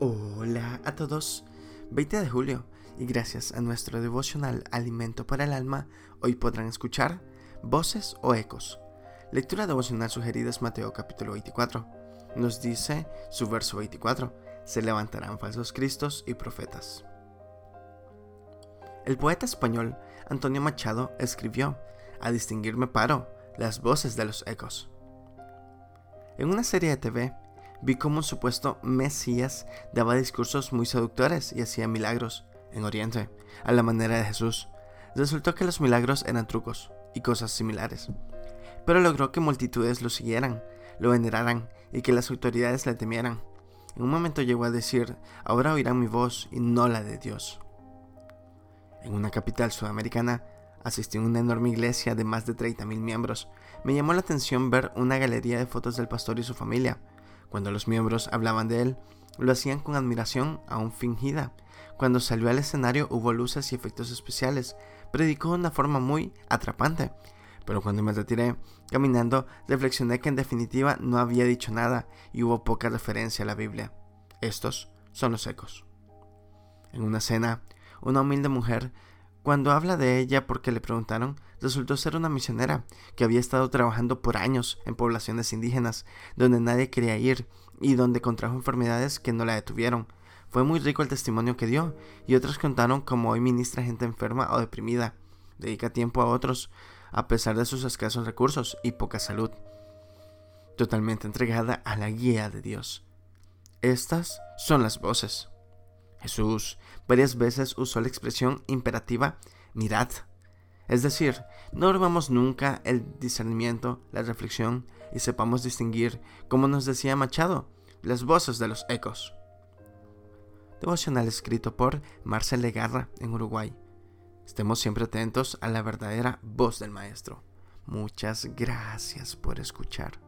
Hola a todos, 20 de julio y gracias a nuestro devocional Alimento para el Alma, hoy podrán escuchar voces o ecos. Lectura devocional sugerida es Mateo capítulo 24. Nos dice su verso 24, se levantarán falsos cristos y profetas. El poeta español Antonio Machado escribió, a distinguirme paro, las voces de los ecos. En una serie de TV, vi cómo un supuesto Mesías daba discursos muy seductores y hacía milagros en Oriente, a la manera de Jesús. Resultó que los milagros eran trucos y cosas similares. Pero logró que multitudes lo siguieran, lo veneraran y que las autoridades le temieran. En un momento llegó a decir, ahora oirán mi voz y no la de Dios. En una capital sudamericana, asistí a una enorme iglesia de más de 30.000 miembros. Me llamó la atención ver una galería de fotos del pastor y su familia. Cuando los miembros hablaban de él, lo hacían con admiración aún fingida. Cuando salió al escenario hubo luces y efectos especiales. Predicó de una forma muy atrapante. Pero cuando me retiré caminando, reflexioné que en definitiva no había dicho nada y hubo poca referencia a la Biblia. Estos son los ecos. En una cena, una humilde mujer cuando habla de ella porque le preguntaron, resultó ser una misionera que había estado trabajando por años en poblaciones indígenas donde nadie quería ir y donde contrajo enfermedades que no la detuvieron. Fue muy rico el testimonio que dio y otros contaron cómo hoy ministra gente enferma o deprimida. Dedica tiempo a otros a pesar de sus escasos recursos y poca salud. Totalmente entregada a la guía de Dios. Estas son las voces. Jesús varias veces usó la expresión imperativa mirad. Es decir, no robamos nunca el discernimiento, la reflexión y sepamos distinguir, como nos decía Machado, las voces de los ecos. Devocional escrito por Marcel Legarra en Uruguay. Estemos siempre atentos a la verdadera voz del Maestro. Muchas gracias por escuchar.